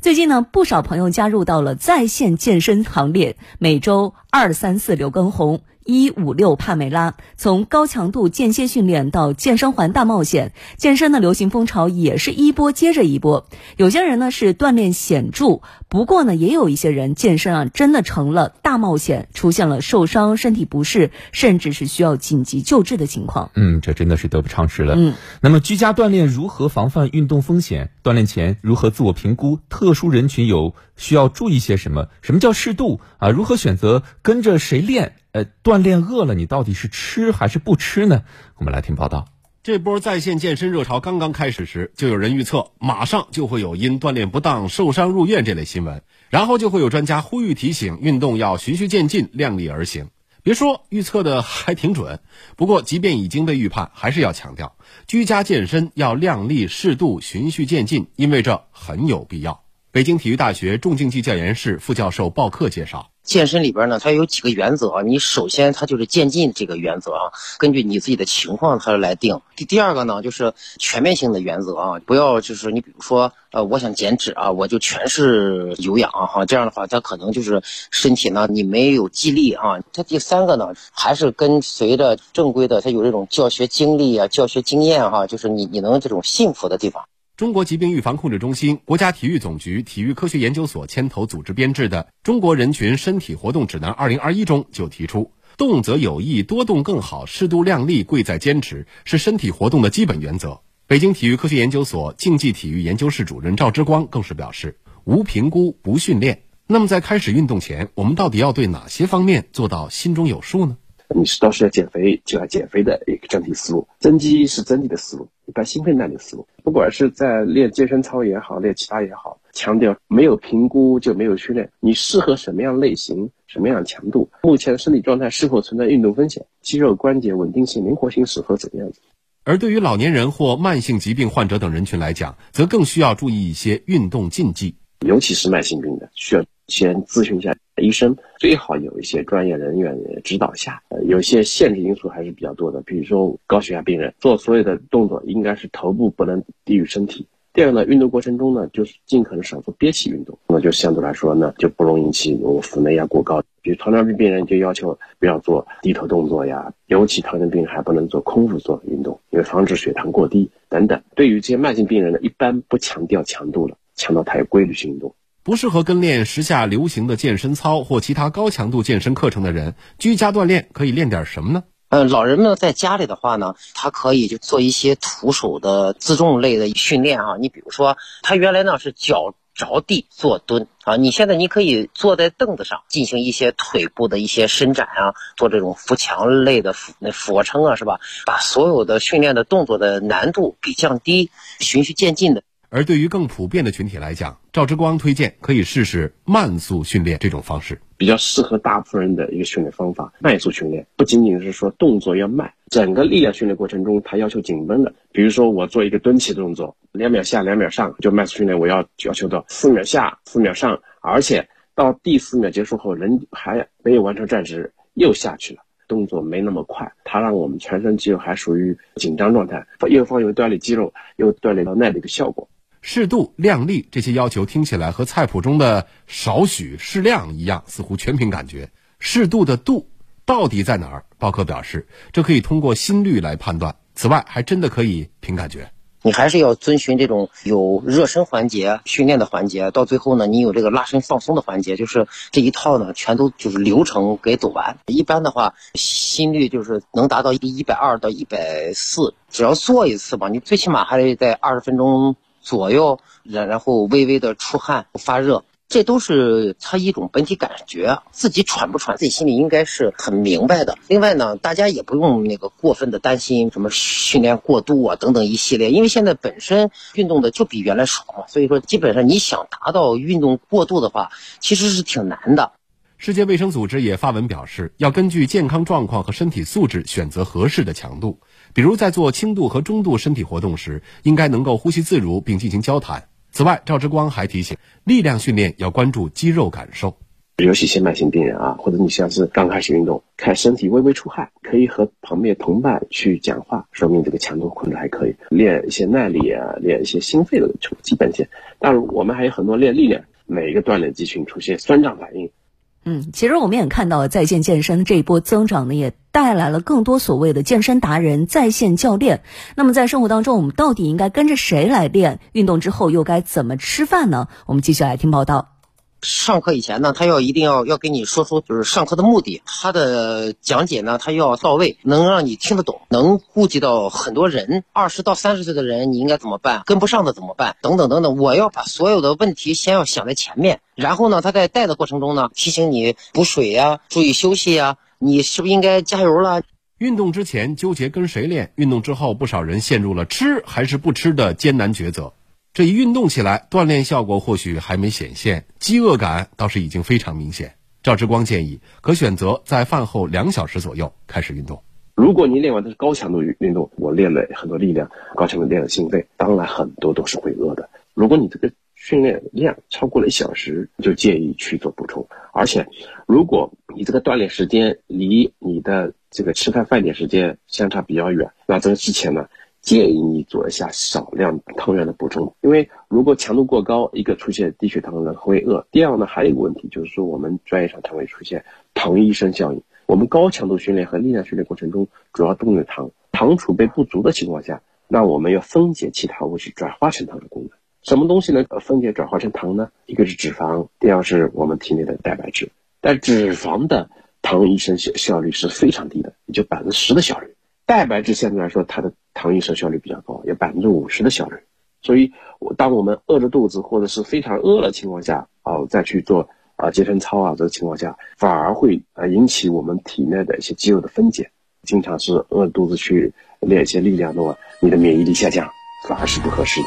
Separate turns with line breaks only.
最近呢，不少朋友加入到了在线健身行列，每周二三四刘畊宏。一五六帕梅拉，从高强度间歇训练到健身环大冒险，健身的流行风潮也是一波接着一波。有些人呢是锻炼显著，不过呢也有一些人健身啊真的成了大冒险，出现了受伤、身体不适，甚至是需要紧急救治的情况。
嗯，这真的是得不偿失了。
嗯，
那么居家锻炼如何防范运动风险？锻炼前如何自我评估？特殊人群有需要注意些什么？什么叫适度啊？如何选择跟着谁练？呃，锻炼饿了，你到底是吃还是不吃呢？我们来听报道。
这波在线健身热潮刚刚开始时，就有人预测马上就会有因锻炼不当受伤入院这类新闻，然后就会有专家呼吁提醒，运动要循序渐进，量力而行。别说预测的还挺准，不过即便已经被预判，还是要强调，居家健身要量力适度、循序渐进，因为这很有必要。北京体育大学重竞技教研室副教授鲍克介绍。
健身里边呢，它有几个原则啊。你首先它就是渐进这个原则啊，根据你自己的情况它来定。第第二个呢，就是全面性的原则啊，不要就是你比如说呃，我想减脂啊，我就全是有氧哈，这样的话它可能就是身体呢你没有激励啊。它第三个呢，还是跟随着正规的，它有这种教学经历啊、教学经验哈，就是你你能这种信服的地方。
中国疾病预防控制中心、国家体育总局体育科学研究所牵头组织编制的《中国人群身体活动指南（二零二一）》中就提出，动则有益，多动更好，适度量力，贵在坚持，是身体活动的基本原则。北京体育科学研究所竞技体育研究室主任赵之光更是表示，无评估不训练。那么在开始运动前，我们到底要对哪些方面做到心中有数呢？
你是到是要减肥，就要减肥的一个整体思路；增肌是增肌的思路，一般心肺耐力思路。不管是在练健身操也好，练其他也好，强调没有评估就没有训练。你适合什么样类型、什么样强度？目前的身体状态是否存在运动风险？肌肉关节稳定性、灵活性是否怎么样子？
而对于老年人或慢性疾病患者等人群来讲，则更需要注意一些运动禁忌，
尤其是慢性病的，需要先咨询一下。医生最好有一些专业人员指导下，呃，有些限制因素还是比较多的。比如说高血压病人做所有的动作应该是头部不能低于身体。第二个呢，运动过程中呢，就是尽可能少做憋气运动，那就相对来说呢，就不容易引起我腹内压过高。比如糖尿病病人就要求不要做低头动作呀，尤其糖尿病还不能做空腹做运动，因为防止血糖过低等等。对于这些慢性病人呢，一般不强调强度了，强调他有规律性运动。
不适合跟练时下流行的健身操或其他高强度健身课程的人，居家锻炼可以练点什么呢？
嗯，老人们在家里的话呢，他可以就做一些徒手的自重类的训练啊。你比如说，他原来呢是脚着地做蹲啊，你现在你可以坐在凳子上进行一些腿部的一些伸展啊，做这种扶墙类的俯那俯卧撑啊，是吧？把所有的训练的动作的难度给降低，循序渐进的。
而对于更普遍的群体来讲，赵之光推荐可以试试慢速训练这种方式，
比较适合大部分人的一个训练方法。慢速训练不仅仅是说动作要慢，整个力量训练过程中它要求紧绷的。比如说我做一个蹲起的动作，两秒下两秒上，就慢速训练我要要求到四秒下四秒上，而且到第四秒结束后人还没有完成站直又下去了，动作没那么快，它让我们全身肌肉还属于紧张状态，又方有锻炼肌肉又锻炼到耐力的效果。
适度、量力这些要求听起来和菜谱中的少许、适量一样，似乎全凭感觉。适度的度到底在哪儿？鲍克表示，这可以通过心率来判断。此外，还真的可以凭感觉。
你还是要遵循这种有热身环节、训练的环节，到最后呢，你有这个拉伸放松的环节，就是这一套呢，全都就是流程给走完。一般的话，心率就是能达到一百二到一百四，只要做一次吧，你最起码还得在二十分钟。左右，然然后微微的出汗、发热，这都是他一种本体感觉，自己喘不喘，自己心里应该是很明白的。另外呢，大家也不用那个过分的担心什么训练过度啊等等一系列，因为现在本身运动的就比原来少嘛，所以说基本上你想达到运动过度的话，其实是挺难的。
世界卫生组织也发文表示，要根据健康状况和身体素质选择合适的强度。比如在做轻度和中度身体活动时，应该能够呼吸自如并进行交谈。此外，赵之光还提醒，力量训练要关注肌肉感受。
尤其些慢性病人啊，或者你像是刚开始运动，看身体微微出汗，可以和旁边同伴去讲话，说明这个强度控制还可以。练一些耐力啊，练一些心肺的基本线。当然，我们还有很多练力量，每一个锻炼肌群出现酸胀反应。
嗯，其实我们也看到，在线健身这一波增长呢，也带来了更多所谓的健身达人、在线教练。那么在生活当中，我们到底应该跟着谁来练？运动之后又该怎么吃饭呢？我们继续来听报道。
上课以前呢，他要一定要要跟你说出就是上课的目的，他的讲解呢，他要到位，能让你听得懂，能顾及到很多人。二十到三十岁的人，你应该怎么办？跟不上的怎么办？等等等等，我要把所有的问题先要想在前面，然后呢，他在带的过程中呢，提醒你补水呀，注意休息呀，你是不是应该加油了？
运动之前纠结跟谁练，运动之后不少人陷入了吃还是不吃的艰难抉择。这一运动起来，锻炼效果或许还没显现，饥饿感倒是已经非常明显。赵志光建议，可选择在饭后两小时左右开始运动。
如果你练完的是高强度运动，我练了很多力量，高强度练了心肺，当然很多都是会饿的。如果你这个训练量超过了一小时，就建议去做补充。而且，如果你这个锻炼时间离你的这个吃饭饭点时间相差比较远，那这个之前呢？建议你做一下少量糖原的补充，因为如果强度过高，一个出现低血糖的会饿。第二呢，还有一个问题就是说，我们专业上常会出现糖医生效应。我们高强度训练和力量训练过程中，主要动用糖，糖储备不足的情况下，那我们要分解其他物质转化成糖的功能。什么东西能分解转化成糖呢？一个是脂肪，第二是我们体内的蛋白质。但脂肪的糖医生效效率是非常低的，也就百分之十的效率。蛋白质相对来说，它的糖异生效率比较高，有百分之五十的效率。所以，我当我们饿着肚子或者是非常饿的情况下，哦，再去做啊健身操啊这个情况下，反而会啊引起我们体内的一些肌肉的分解。经常是饿肚子去练一些力量的话，你的免疫力下降，反而是不合适的。